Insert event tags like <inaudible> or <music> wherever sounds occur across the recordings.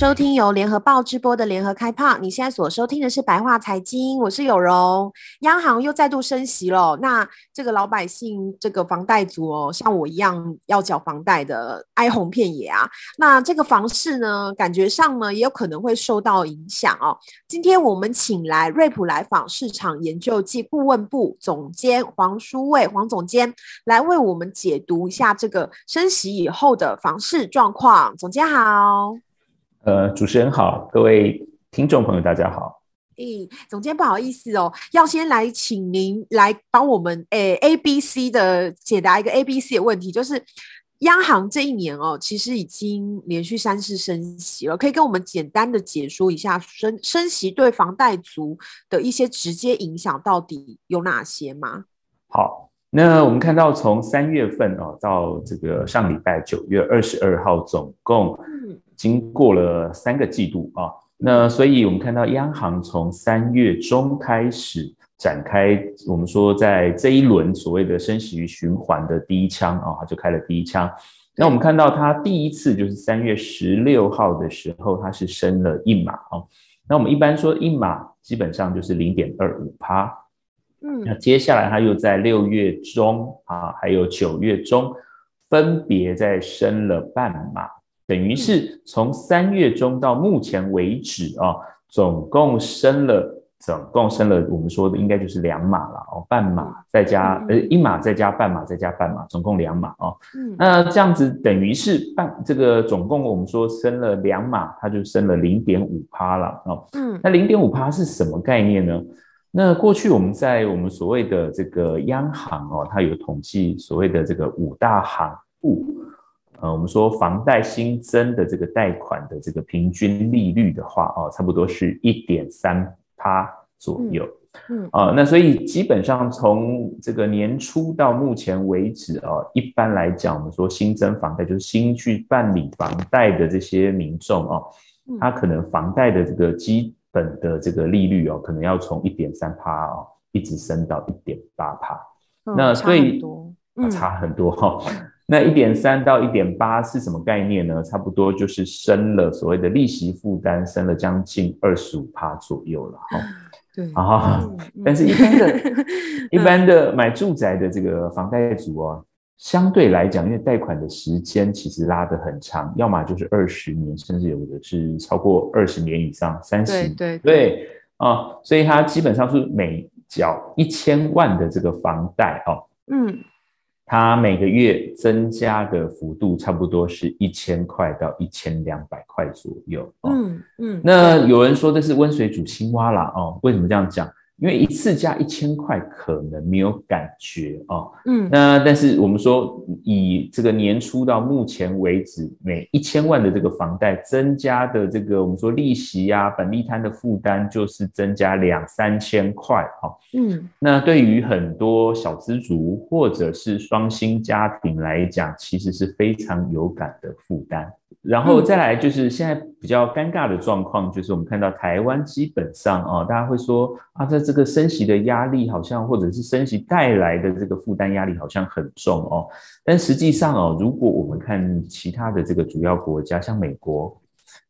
收听由联合报直播的联合开炮。你现在所收听的是白话财经，我是有容。央行又再度升息了，那这个老百姓，这个房贷族哦，像我一样要缴房贷的，哀鸿遍野啊。那这个房市呢，感觉上呢，也有可能会受到影响哦。今天我们请来瑞普来访市场研究暨顾问部总监黄书卫黄总监来为我们解读一下这个升息以后的房市状况。总监好。呃，主持人好，各位听众朋友，大家好。诶、欸，总监不好意思哦，要先来请您来帮我们诶、欸、A B C 的解答一个 A B C 的问题，就是央行这一年哦，其实已经连续三次升息了，可以跟我们简单的解说一下升升息对房贷族的一些直接影响到底有哪些吗？好，那我们看到从三月份哦到这个上礼拜九月二十二号，总共。经过了三个季度啊，那所以我们看到央行从三月中开始展开，我们说在这一轮所谓的升息循环的第一枪啊，它就开了第一枪。那我们看到它第一次就是三月十六号的时候，它是升了一码啊。那我们一般说一码基本上就是零点二五趴，嗯，那接下来它又在六月中啊，还有九月中分别再升了半码。等于是从三月中到目前为止啊，总共升了，总共升了，我们说的应该就是两码了哦，半码再加呃一码再加半码再加半码，总共两码哦。嗯，那这样子等于是半这个总共我们说升了两码，它就升了零点五趴了哦。嗯，那零点五趴是什么概念呢？那过去我们在我们所谓的这个央行哦，它有统计所谓的这个五大行部。呃，我们说房贷新增的这个贷款的这个平均利率的话，哦，差不多是一点三趴左右。嗯，啊、那所以基本上从这个年初到目前为止啊、哦，一般来讲，我们说新增房贷就是新去办理房贷的这些民众哦，他可能房贷的这个基本的这个利率哦，可能要从一点三趴哦，一直升到一点八趴。那所以差很多，嗯、差很多哈、哦。那一点三到一点八是什么概念呢？差不多就是升了所谓的利息负担，升了将近二十五趴左右了哈。<laughs> 对啊，但是一般的、<laughs> 一般的买住宅的这个房贷族哦，相对来讲，因为贷款的时间其实拉得很长，要么就是二十年，甚至有的是超过二十年以上，三十年。对对对啊，所以它基本上是每缴一千万的这个房贷哦。嗯。它每个月增加的幅度差不多是一千块到一千两百块左右。哦、嗯嗯，那有人说这是温水煮青蛙啦哦，为什么这样讲？因为一次加一千块可能没有感觉哦，嗯，那但是我们说以这个年初到目前为止，每一千万的这个房贷增加的这个我们说利息呀、啊、本利摊的负担就是增加两三千块哈，嗯，那对于很多小资族或者是双薪家庭来讲，其实是非常有感的负担。然后再来就是现在比较尴尬的状况，就是我们看到台湾基本上啊，大家会说啊，在这个升息的压力好像，或者是升息带来的这个负担压力好像很重哦。但实际上哦，如果我们看其他的这个主要国家，像美国。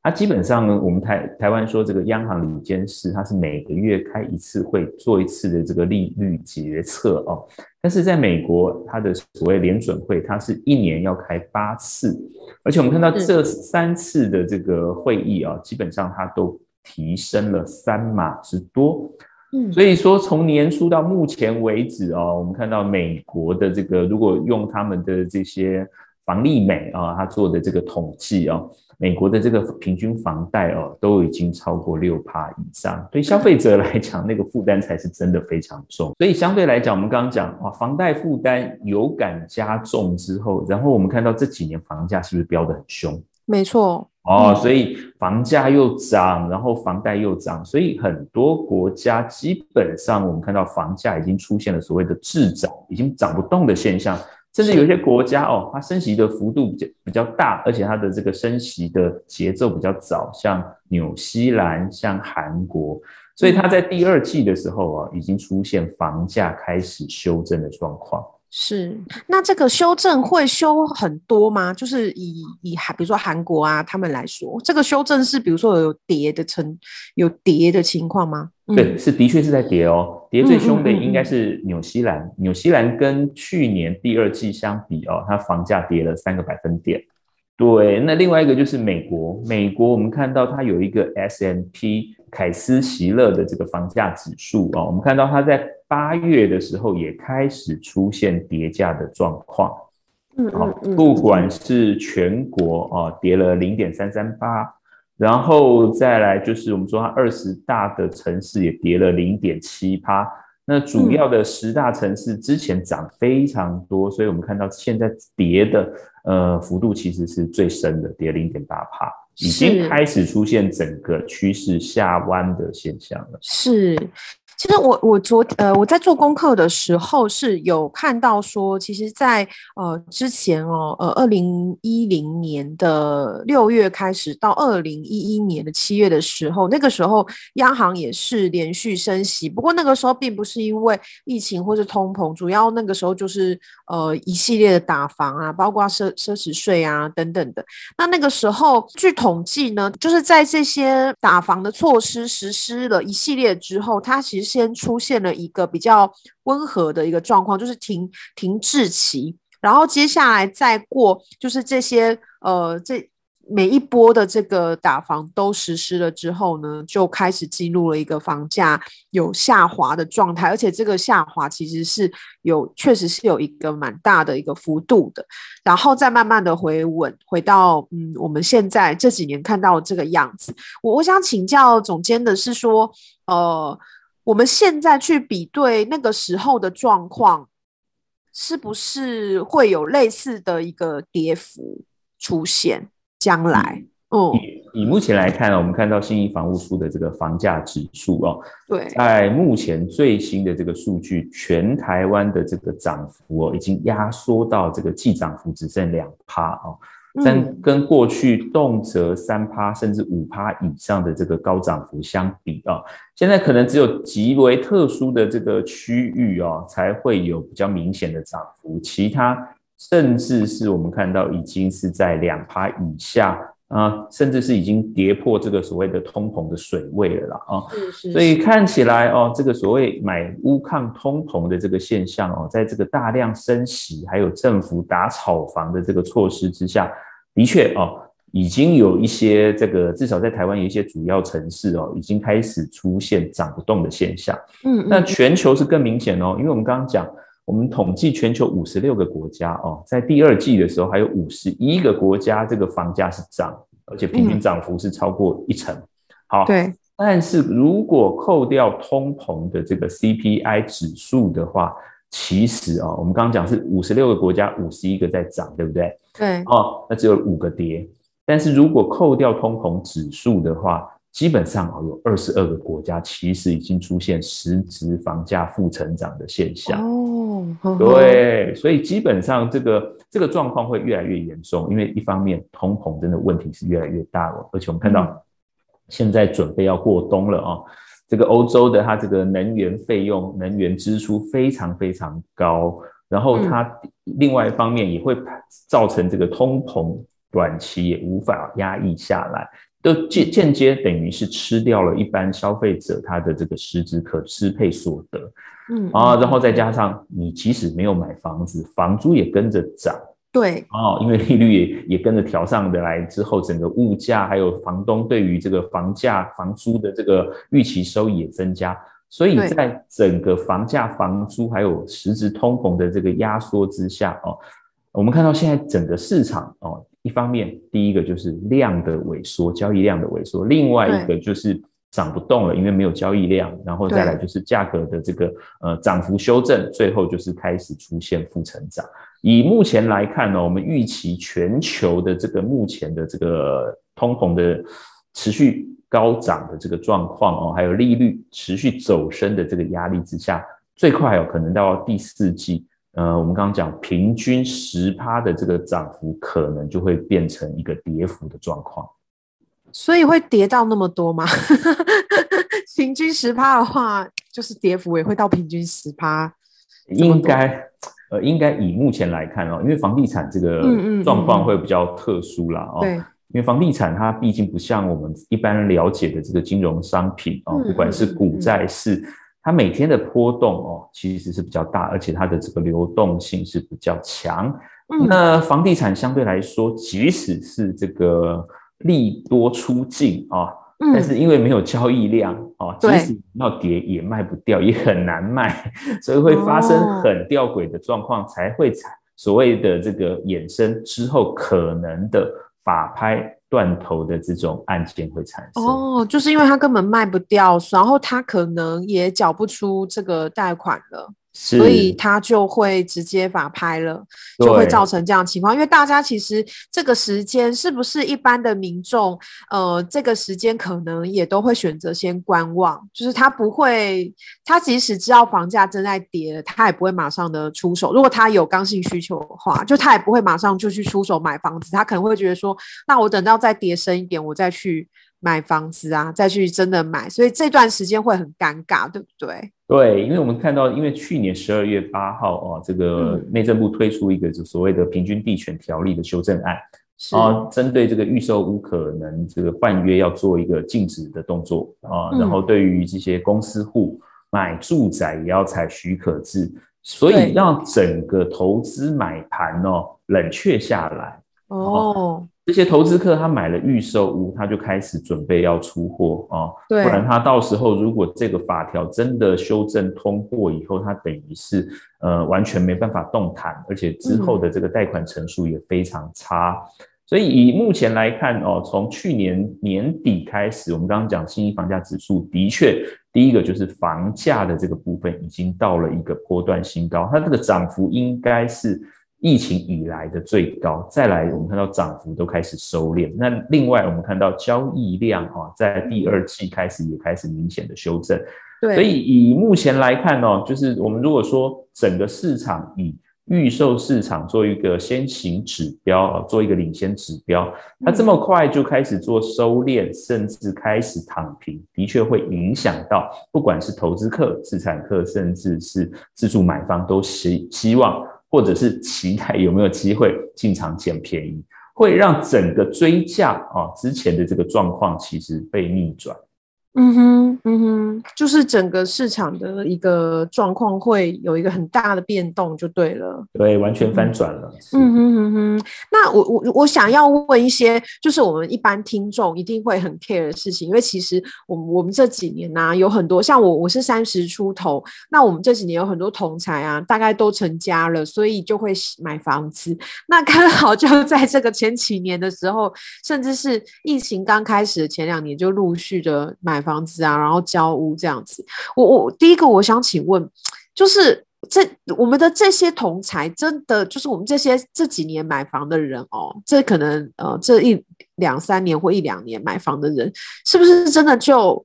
它基本上呢，我们台台湾说这个央行理监事，它是每个月开一次会，做一次的这个利率决策哦。但是在美国，它的所谓联准会，它是一年要开八次，而且我们看到这三次的这个会议啊，基本上它都提升了三码之多。嗯，所以说从年初到目前为止哦，我们看到美国的这个，如果用他们的这些房利美啊，他做的这个统计啊。美国的这个平均房贷哦，都已经超过六趴以上，对消费者来讲，那个负担才是真的非常重。<laughs> 所以相对来讲，我们刚刚讲啊，房贷负担有感加重之后，然后我们看到这几年房价是不是飙得很凶？没错哦，所以房价又涨，然后房贷又涨，所以很多国家基本上我们看到房价已经出现了所谓的滞涨，已经涨不动的现象。甚至有些国家哦，它升息的幅度比较比较大，而且它的这个升息的节奏比较早，像纽西兰、像韩国。所以它在第二季的时候啊，已经出现房价开始修正的状况。是，<laughs> 那这个修正会修很多吗？就是以以韩，比如说韩国啊，他们来说，这个修正是比如说有跌的成有跌的情况吗？嗯、对，是的确是在跌哦，跌最凶的应该是纽西兰。纽、嗯嗯、西兰跟去年第二季相比哦，它房价跌了三个百分点。对，那另外一个就是美国，美国我们看到它有一个 S&P 凯斯席勒的这个房价指数啊、哦，我们看到它在。八月的时候也开始出现跌价的状况，嗯，好，不管是全国啊跌了零点三三八，然后再来就是我们说它二十大的城市也跌了零点七八，那主要的十大城市之前涨非常多，所以我们看到现在跌的呃幅度其实是最深的，跌零点八帕，已经开始出现整个趋势下弯的现象了，是。其实我我昨呃我在做功课的时候是有看到说，其实在，呃之前哦呃二零一零年的六月开始到二零一一年的七月的时候，那个时候央行也是连续升息，不过那个时候并不是因为疫情或是通膨，主要那个时候就是呃一系列的打房啊，包括奢奢侈税啊等等的。那那个时候据统计呢，就是在这些打房的措施实施了一系列之后，它其实。先出现了一个比较温和的一个状况，就是停停滞期，然后接下来再过，就是这些呃这每一波的这个打房都实施了之后呢，就开始进入了一个房价有下滑的状态，而且这个下滑其实是有确实是有一个蛮大的一个幅度的，然后再慢慢的回稳，回到嗯我们现在这几年看到的这个样子。我我想请教总监的是说，呃。我们现在去比对那个时候的状况，是不是会有类似的一个跌幅出现？将来，嗯，以，以目前来看呢，我们看到新一房屋出的这个房价指数哦，对，在目前最新的这个数据，全台湾的这个涨幅哦，已经压缩到这个季涨幅只剩两趴哦。跟跟过去动辄三趴甚至五趴以上的这个高涨幅相比啊，现在可能只有极为特殊的这个区域啊，才会有比较明显的涨幅，其他甚至是我们看到已经是在两趴以下啊，甚至是已经跌破这个所谓的通膨的水位了啦啊。是是是。所以看起来哦，这个所谓买屋抗通膨的这个现象哦，在这个大量升息还有政府打炒房的这个措施之下。的确哦，已经有一些这个，至少在台湾有一些主要城市哦，已经开始出现涨不动的现象。嗯，那全球是更明显哦，因为我们刚刚讲，我们统计全球五十六个国家哦，在第二季的时候还有五十一个国家这个房价是涨，而且平均涨幅是超过一成。好，对。但是如果扣掉通膨的这个 CPI 指数的话，其实啊，我们刚刚讲是五十六个国家，五十一个在涨，对不对？对。哦，那只有五个跌。但是如果扣掉通膨指数的话，基本上啊，有二十二个国家其实已经出现实质房价负成长的现象。哦。对，所以基本上这个这个状况会越来越严重，因为一方面通膨真的问题是越来越大了，而且我们看到现在准备要过冬了啊。这个欧洲的它这个能源费用、能源支出非常非常高，然后它另外一方面也会造成这个通膨短期也无法压抑下来，都间间接等于是吃掉了一般消费者他的这个实质可支配所得，嗯啊，然后再加上你即使没有买房子，房租也跟着涨。对。哦，因为利率也也跟着调上的来之后，整个物价还有房东对于这个房价、房租的这个预期收益也增加，所以在整个房价、房租还有实质通膨的这个压缩之下哦，我们看到现在整个市场哦，一方面第一个就是量的萎缩，交易量的萎缩，另外一个就是涨不动了，因为没有交易量，然后再来就是价格的这个呃涨幅修正，最后就是开始出现负成长。以目前来看呢，我们预期全球的这个目前的这个通膨的持续高涨的这个状况哦，还有利率持续走升的这个压力之下，最快有可能到第四季，呃，我们刚刚讲平均十趴的这个涨幅，可能就会变成一个跌幅的状况。所以会跌到那么多吗？<laughs> 平均十趴的话，就是跌幅也会到平均十趴。应该，呃，应该以目前来看哦，因为房地产这个状况会比较特殊啦。哦。对。因为房地产它毕竟不像我们一般了解的这个金融商品哦，不管是股债市，它每天的波动哦，其实是比较大，而且它的这个流动性是比较强。那房地产相对来说，即使是这个。利多出尽啊，但是因为没有交易量啊，即使要跌也卖不掉，也很难卖，所以会发生很吊诡的状况，才会产所谓的这个衍生之后可能的法拍断头的这种案件会产生。哦，就是因为他根本卖不掉，然后他可能也缴不出这个贷款了。所以他就会直接法拍了，就会造成这样的情况。因为大家其实这个时间是不是一般的民众，呃，这个时间可能也都会选择先观望，就是他不会，他即使知道房价正在跌，他也不会马上的出手。如果他有刚性需求的话，就他也不会马上就去出手买房子，他可能会觉得说，那我等到再跌深一点，我再去。买房子啊，再去真的买，所以这段时间会很尴尬，对不对？对，因为我们看到，因为去年十二月八号哦，这个内政部推出一个就所谓的平均地权条例的修正案，啊，针对这个预售屋可能这个换约要做一个禁止的动作啊，然后对于这些公司户买住宅也要采许可制，所以让整个投资买盘哦冷却下来。哦。这些投资客他买了预售屋，他就开始准备要出货啊，对，不然他到时候如果这个法条真的修正通过以后，他等于是呃完全没办法动弹，而且之后的这个贷款成数也非常差。嗯、所以以目前来看哦，从去年年底开始，我们刚刚讲新一房价指数的确，第一个就是房价的这个部分已经到了一个波段新高，它这个涨幅应该是。疫情以来的最高，再来我们看到涨幅都开始收敛。那另外我们看到交易量啊，在第二季开始也开始明显的修正。对，所以以目前来看呢，就是我们如果说整个市场以预售市场做一个先行指标啊，做一个领先指标，它这么快就开始做收敛，甚至开始躺平，的确会影响到不管是投资客、资产客，甚至是自住买方，都希希望。或者是期待有没有机会进场捡便宜，会让整个追价啊之前的这个状况其实被逆转。嗯哼，嗯哼，就是整个市场的一个状况会有一个很大的变动，就对了。对，完全翻转了。嗯哼哼哼。那我我我想要问一些，就是我们一般听众一定会很 care 的事情，因为其实我们我们这几年呢、啊，有很多像我我是三十出头，那我们这几年有很多同才啊，大概都成家了，所以就会买房子。那刚好就在这个前几年的时候，甚至是疫情刚开始的前两年，就陆续的买。房子啊，然后交屋这样子。我我第一个我想请问，就是这我们的这些同才，真的就是我们这些这几年买房的人哦，这可能呃这一两三年或一两年买房的人，是不是真的就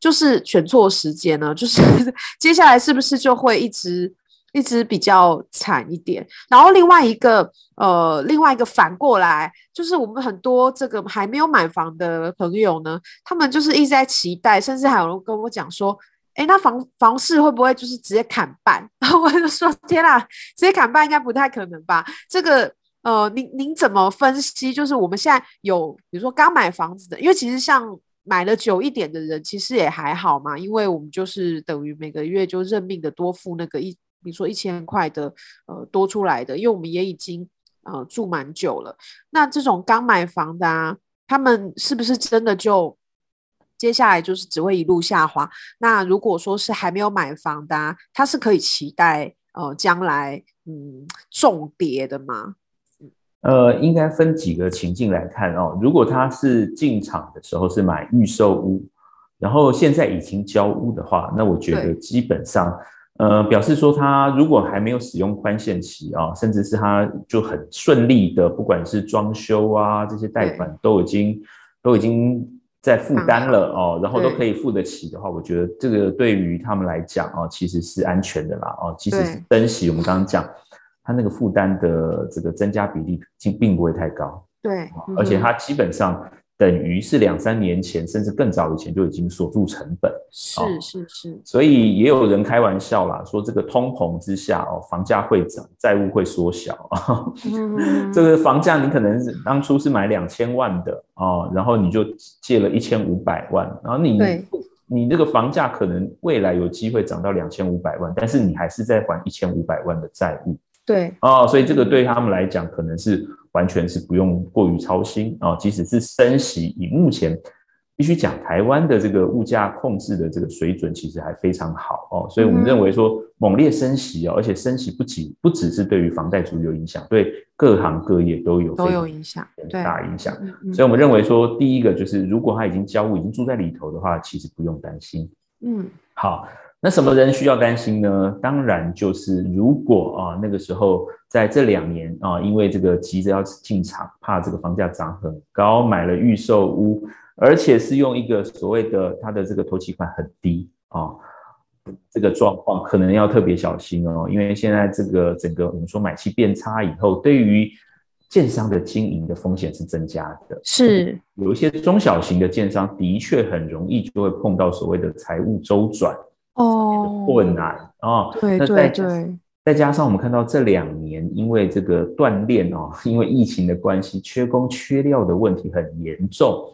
就是选错时间呢？就是 <laughs> 接下来是不是就会一直？一直比较惨一点，然后另外一个呃，另外一个反过来，就是我们很多这个还没有买房的朋友呢，他们就是一直在期待，甚至还有人跟我讲说，诶，那房房市会不会就是直接砍半？<laughs> 然后我就说，天啊，直接砍半应该不太可能吧？这个呃，您您怎么分析？就是我们现在有，比如说刚买房子的，因为其实像买了久一点的人，其实也还好嘛，因为我们就是等于每个月就认命的多付那个一。比如说一千块的，呃，多出来的，因为我们也已经呃住蛮久了。那这种刚买房的啊，他们是不是真的就接下来就是只会一路下滑？那如果说是还没有买房的啊，他是可以期待呃将来嗯重跌的吗？呃，应该分几个情境来看哦。如果他是进场的时候是买预售屋，然后现在已经交屋的话，那我觉得基本上。呃，表示说他如果还没有使用宽限期啊，甚至是他就很顺利的，不管是装修啊这些贷款都已经都已经在负担了哦，然后都可以付得起的话，我觉得这个对于他们来讲啊，其实是安全的啦哦，即使是分析，我们刚刚讲他那个负担的这个增加比例并并不会太高，对，而且他基本上。等于是两三年前甚至更早以前就已经锁住成本，是是是，所以也有人开玩笑啦，说这个通膨之下哦，房价会涨，债务会缩小。<laughs> 这个房价你可能是当初是买两千万的哦，然后你就借了一千五百万，然后你对你这个房价可能未来有机会涨到两千五百万，但是你还是在还一千五百万的债务。对。哦，所以这个对他们来讲可能是完全是不用过于操心啊，即使是升息，以目前必须讲台湾的这个物价控制的这个水准，其实还非常好哦，所以我们认为说猛烈升息哦，而且升息不仅不只是对于房贷族有影响，对各行各业都有都有影响，大影响。所以我们认为说，第一个就是如果他已经交屋，已经住在里头的话，其实不用担心。嗯，好。那什么人需要担心呢？当然就是如果啊那个时候在这两年啊，因为这个急着要进场，怕这个房价涨很高，买了预售屋，而且是用一个所谓的它的这个头期款很低啊，这个状况可能要特别小心哦，因为现在这个整个我们说买气变差以后，对于建商的经营的风险是增加的，是有一些中小型的建商的确很容易就会碰到所谓的财务周转。哦，困难哦，对对对，再加上我们看到这两年，因为这个锻炼哦，<laughs> 因为疫情的关系，缺工缺料的问题很严重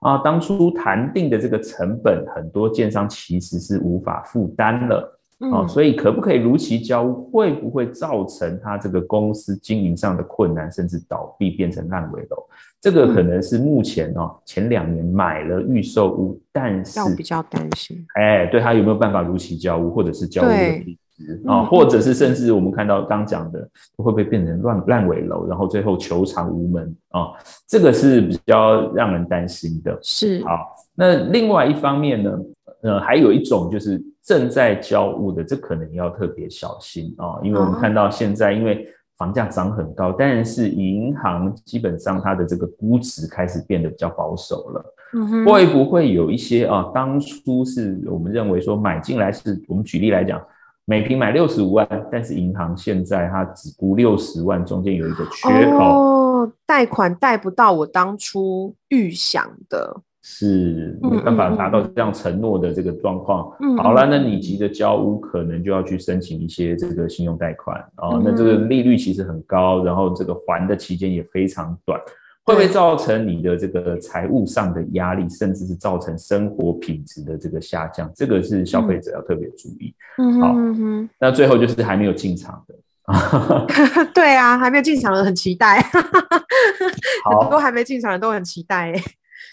啊。当初谈定的这个成本，很多建商其实是无法负担了。哦、嗯，所以可不可以如期交屋？会不会造成他这个公司经营上的困难，甚至倒闭变成烂尾楼？这个可能是目前哦，前两年买了预售屋，但是要比较担心，哎，对他有没有办法如期交屋，或者是交屋的品质啊，或者是甚至我们看到刚讲的，会不会变成烂烂尾楼，然后最后求偿无门啊？这个是比较让人担心的。是好，那另外一方面呢，呃，还有一种就是。正在交屋的，这可能要特别小心啊，因为我们看到现在，因为房价涨很高，但是银行基本上它的这个估值开始变得比较保守了。嗯，会不会有一些啊？当初是我们认为说买进来是，我们举例来讲，每平买六十五万，但是银行现在它只估六十万，中间有一个缺口，哦，贷款贷不到我当初预想的。是没办法达到这样承诺的这个状况。嗯嗯嗯、好了，那你急着交屋，可能就要去申请一些这个信用贷款啊、哦。那这个利率其实很高，然后这个还的期间也非常短，会不会造成你的这个财务上的压力，甚至是造成生活品质的这个下降？这个是消费者要特别注意。嗯，好，嗯哼，那最后就是还没有进场的。<laughs> 对啊，还没有进场的很期待。很多 <laughs> 还没进场的都很期待。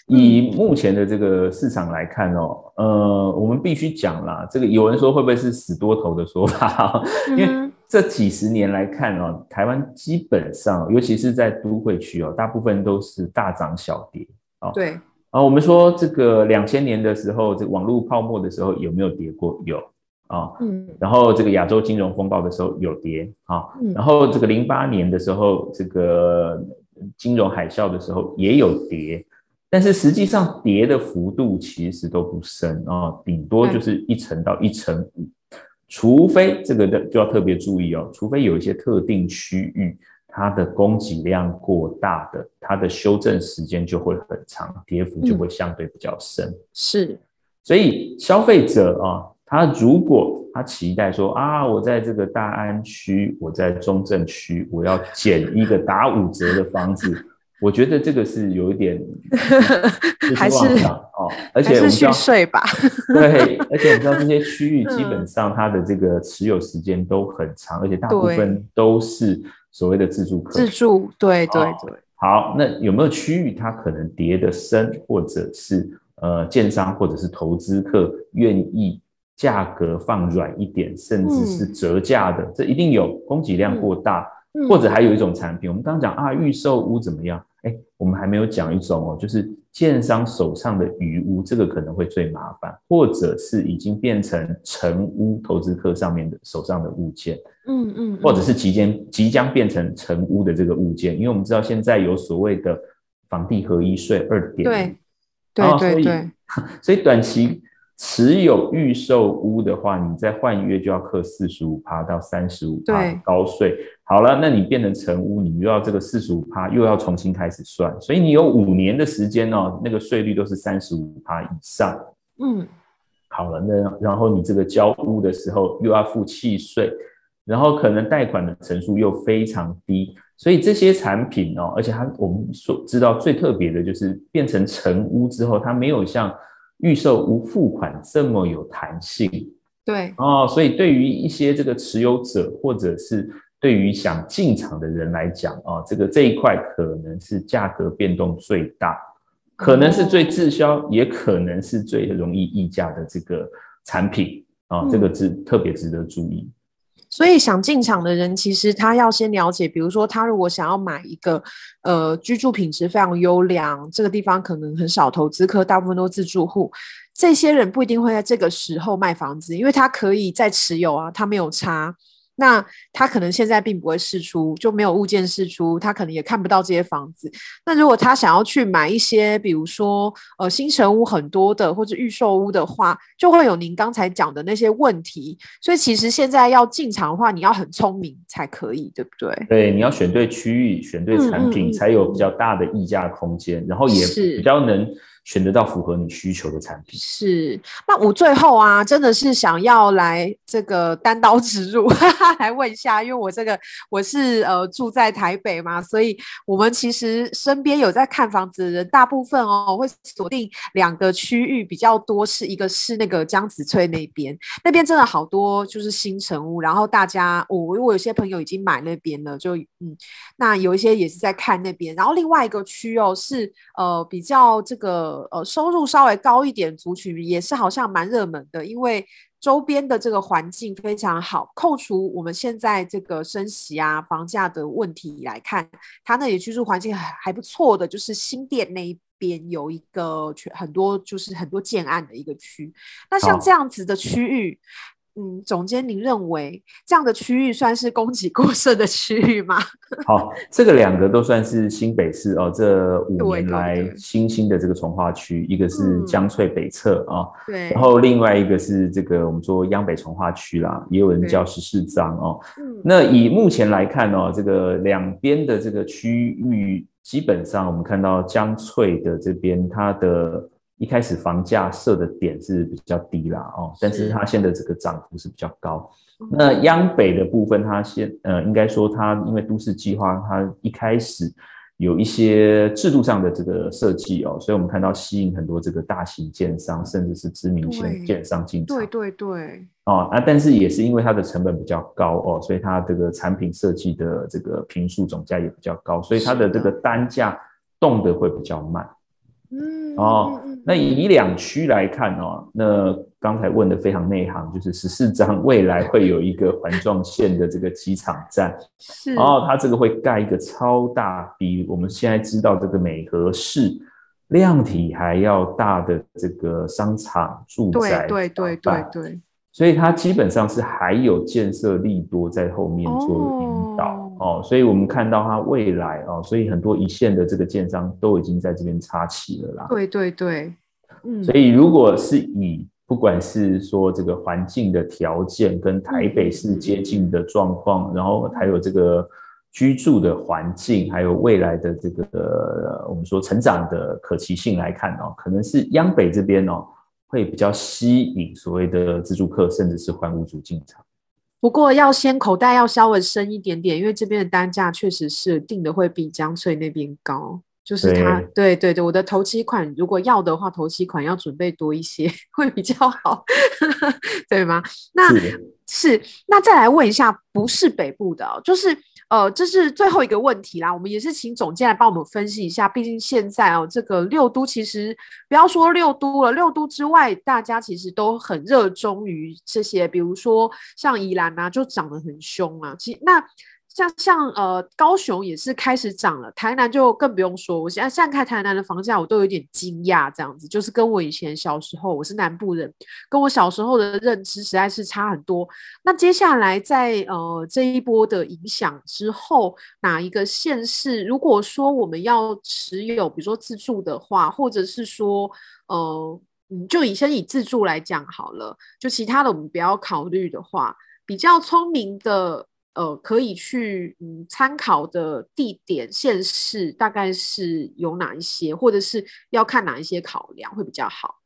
以目前的这个市场来看哦，呃，我们必须讲啦，这个有人说会不会是死多头的说法？<laughs> 因为这几十年来看哦，台湾基本上，尤其是在都会区哦，大部分都是大涨小跌哦。对啊，我们说这个两千年的时候，这个网络泡沫的时候有没有跌过？有啊，嗯。然后这个亚洲金融风暴的时候有跌啊，然后这个零八年的时候，这个金融海啸的时候也有跌。但是实际上跌的幅度其实都不深啊，顶多就是一层到一层五，除非这个的就要特别注意哦，除非有一些特定区域它的供给量过大的，它的修正时间就会很长，跌幅就会相对比较深。嗯、是，所以消费者啊，他如果他期待说啊，我在这个大安区，我在中正区，我要捡一个打五折的房子。我觉得这个是有一点 <laughs> 还是哦，而且我们去睡吧。<laughs> 对，而且我们知道这些区域 <laughs> 基本上它的这个持有时间都很长，而且大部分都是所谓的自住客。自住，对对对。好，那有没有区域它可能跌得深，或者是呃，建商或者是投资客愿意价格放软一点，甚至是折价的？这一定有，供给量过大，或者还有一种产品，我们刚刚讲啊，预售屋怎么样？哎，我们还没有讲一种哦，就是建商手上的余屋，这个可能会最麻烦，或者是已经变成成屋投资客上面的手上的物件，嗯嗯，或者是即将即将变成成屋的这个物件，因为我们知道现在有所谓的房地合一税二点零，对对对对，<laughs> 所以短期持有预售屋的话，你再换约就要课四十五趴到三十五趴高税，好了，那你变成成屋，你又要这个四十五趴，又要重新开始算，所以你有五年的时间哦，那个税率都是三十五趴以上。嗯，好了，那然后你这个交屋的时候又要付契税，然后可能贷款的成数又非常低，所以这些产品哦，而且它我们所知道最特别的就是变成成屋之后，它没有像预售屋付款这么有弹性。对哦，所以对于一些这个持有者或者是对于想进场的人来讲，啊，这个这一块可能是价格变动最大，可能是最滞销，也可能是最容易溢价的这个产品啊，这个值特别值得注意。所以想进场的人，其实他要先了解，比如说他如果想要买一个呃居住品质非常优良，这个地方可能很少投资客，大部分都自住户，这些人不一定会在这个时候卖房子，因为他可以再持有啊，他没有差。那他可能现在并不会试出，就没有物件试出，他可能也看不到这些房子。那如果他想要去买一些，比如说呃新城屋很多的或者预售屋的话，就会有您刚才讲的那些问题。所以其实现在要进场的话，你要很聪明才可以，对不对？对，你要选对区域，选对产品，嗯嗯嗯，才有比较大的溢价空间，然后也比较能。选得到符合你需求的产品。是，那我最后啊，真的是想要来这个单刀直入，哈哈，来问一下，因为我这个我是呃住在台北嘛，所以我们其实身边有在看房子的人，大部分哦会锁定两个区域比较多，是一个是那个江子翠那边，那边真的好多就是新城屋，然后大家我我有些朋友已经买那边了，就嗯，那有一些也是在看那边，然后另外一个区哦是呃比较这个。呃，收入稍微高一点族群也是好像蛮热门的，因为周边的这个环境非常好。扣除我们现在这个升息啊、房价的问题来看，它那里居住环境还还不错的，就是新店那一边有一个很多就是很多建案的一个区。那像这样子的区域。嗯，总监，您认为这样的区域算是供给过剩的区域吗？<laughs> 好，这个两个都算是新北市哦，这五年来新兴的这个从化区，一个是江翠北侧啊，哦、对，然后另外一个是这个我们说央北从化区啦，也有人叫十四张哦。那以目前来看哦，这个两边的这个区域，基本上我们看到江翠的这边它的。一开始房价设的点是比较低啦，哦，但是它现在这个涨幅是比较高。那央北的部分，它现呃，应该说它因为都市计划，它一开始有一些制度上的这个设计哦，所以我们看到吸引很多这个大型建商，甚至是知名型建商进场。对对对。哦啊，但是也是因为它的成本比较高哦，所以它这个产品设计的这个平数总价也比较高，所以它的这个单价动得会比较慢。嗯。哦。那以两区来看哦，那刚才问的非常内行，就是十四章未来会有一个环状线的这个机场站，是，然后它这个会盖一个超大，比我们现在知道这个美和市量体还要大的这个商场住宅，对对对对对。所以它基本上是还有建设力多在后面做引导哦，哦，所以我们看到它未来哦，所以很多一线的这个建商都已经在这边插旗了啦。对对对，嗯，所以如果是以不管是说这个环境的条件跟台北市接近的状况，嗯、然后还有这个居住的环境，还有未来的这个我们说成长的可期性来看哦，可能是央北这边哦。会比较吸引所谓的自住客，甚至是换屋主进场。不过要先口袋要稍微深一点点，因为这边的单价确实是定的会比江翠那边高。就是它，对对对，我的头期款如果要的话，头期款要准备多一些 <laughs> 会比较好，<laughs> 对吗？那是，是，那再来问一下，不是北部的，就是。呃，这是最后一个问题啦。我们也是请总监来帮我们分析一下。毕竟现在哦，这个六都其实不要说六都了，六都之外，大家其实都很热衷于这些，比如说像宜兰啊，就涨得很凶啊。其那。像像呃高雄也是开始涨了，台南就更不用说。我现在现在看台南的房价，我都有点惊讶，这样子就是跟我以前小时候，我是南部人，跟我小时候的认知实在是差很多。那接下来在呃这一波的影响之后，哪一个县市，如果说我们要持有，比如说自住的话，或者是说呃嗯，就以先以自住来讲好了，就其他的我们不要考虑的话，比较聪明的。呃可以去嗯参考的地点县市大概是有哪一些，或者是要看哪一些考量会比较好？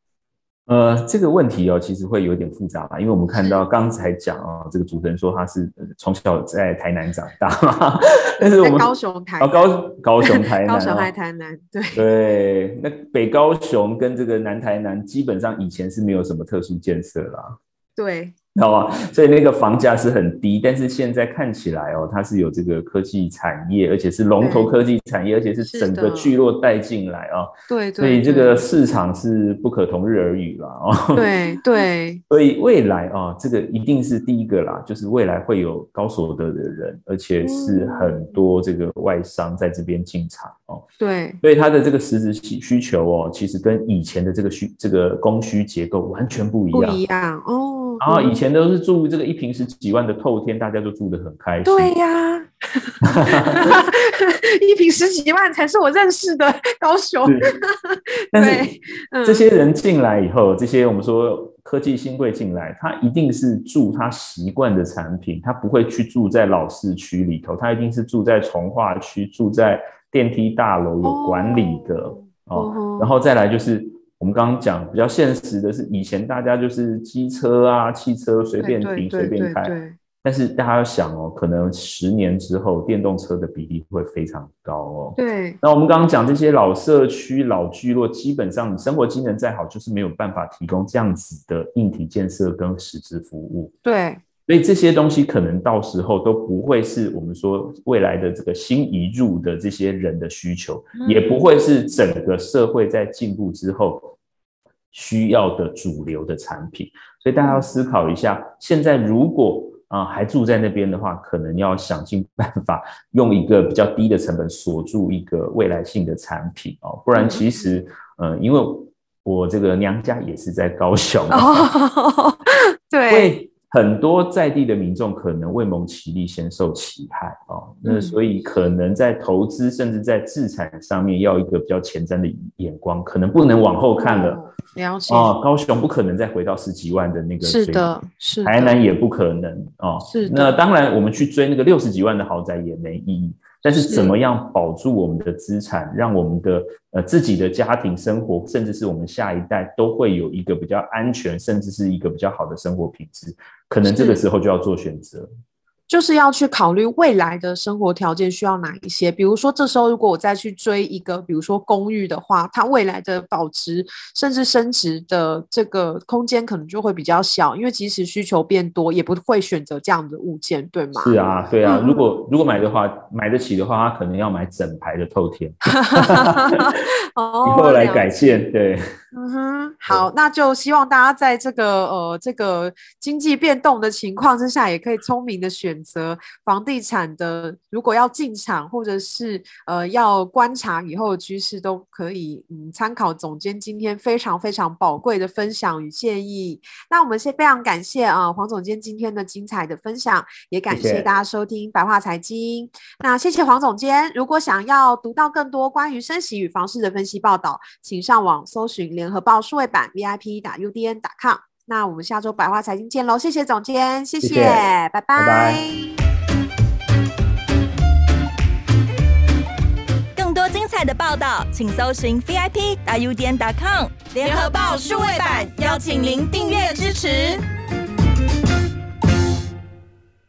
呃，这个问题哦，其实会有点复杂吧，因为我们看到刚才讲哦，这个主持人说他是从小在台南长大嘛，<laughs> 但是我们高雄台高高雄台南、高雄台 <laughs> 台南对对，那北高雄跟这个南台南基本上以前是没有什么特殊建设啦，对。知道吧？所以那个房价是很低，但是现在看起来哦，它是有这个科技产业，而且是龙头科技产业，而且是整个聚落带进来啊。对对，所以这个市场是不可同日而语了哦。对对。<laughs> 所以未来啊，这个一定是第一个啦，就是未来会有高所得的人，而且是很多这个外商在这边进场哦。对。所以它的这个实质需需求哦，其实跟以前的这个需这个供需结构完全不一样。不一样哦。然后以前都是住这个一平十几万的透天，大家就住得很开心。对呀、啊，<laughs> 一平十几万才是我认识的高雄。但是 <laughs> 这些人进来以后，这些我们说科技新贵进来，他一定是住他习惯的产品，他不会去住在老市区里头，他一定是住在从化区，住在电梯大楼有管理的哦，哦。然后再来就是。我们刚刚讲比较现实的是，以前大家就是机车啊、汽车随便停随便开，但是大家要想哦，可能十年之后电动车的比例会非常高哦。对。那我们刚刚讲这些老社区、老聚落，基本上你生活机能再好，就是没有办法提供这样子的硬体建设跟实质服务。对。所以这些东西可能到时候都不会是我们说未来的这个新移入的这些人的需求，也不会是整个社会在进步之后需要的主流的产品。所以大家要思考一下，现在如果啊还住在那边的话，可能要想尽办法用一个比较低的成本锁住一个未来性的产品哦，不然其实嗯，因为我这个娘家也是在高雄，对。<laughs> 很多在地的民众可能未蒙其利，先受其害哦。那所以可能在投资甚至在资产上面要一个比较前瞻的眼光，可能不能往后看了。了解哦，高雄不可能再回到十几万的那个水平，是的，是台南也不可能哦。是。那当然，我们去追那个六十几万的豪宅也没意义。但是怎么样保住我们的资产，让我们的呃自己的家庭生活，甚至是我们下一代都会有一个比较安全，甚至是一个比较好的生活品质，可能这个时候就要做选择。就是要去考虑未来的生活条件需要哪一些，比如说这时候如果我再去追一个，比如说公寓的话，它未来的保值甚至升值的这个空间可能就会比较小，因为即使需求变多，也不会选择这样的物件，对吗？是啊，对啊，嗯、如果如果买的话，买得起的话，他可能要买整排的透天，<laughs> <laughs> 以后来改建，对。嗯哼，好，那就希望大家在这个呃这个经济变动的情况之下，也可以聪明的选择房地产的。如果要进场，或者是呃要观察以后的趋势，都可以嗯参考总监今天非常非常宝贵的分享与建议。那我们先非常感谢啊、呃、黄总监今天的精彩的分享，也感谢大家收听白话财经。谢谢。那谢谢黄总监。如果想要读到更多关于升息与房市的分析报道，请上网搜寻。联合报数位版 VIP 打 UDN 打 com，那我们下周百花财经见喽！谢谢总监，谢谢，谢谢拜拜。拜拜。更多精彩的报道，请搜寻 VIP 打 UDN 打 com，联合报数位版邀请您订阅支持。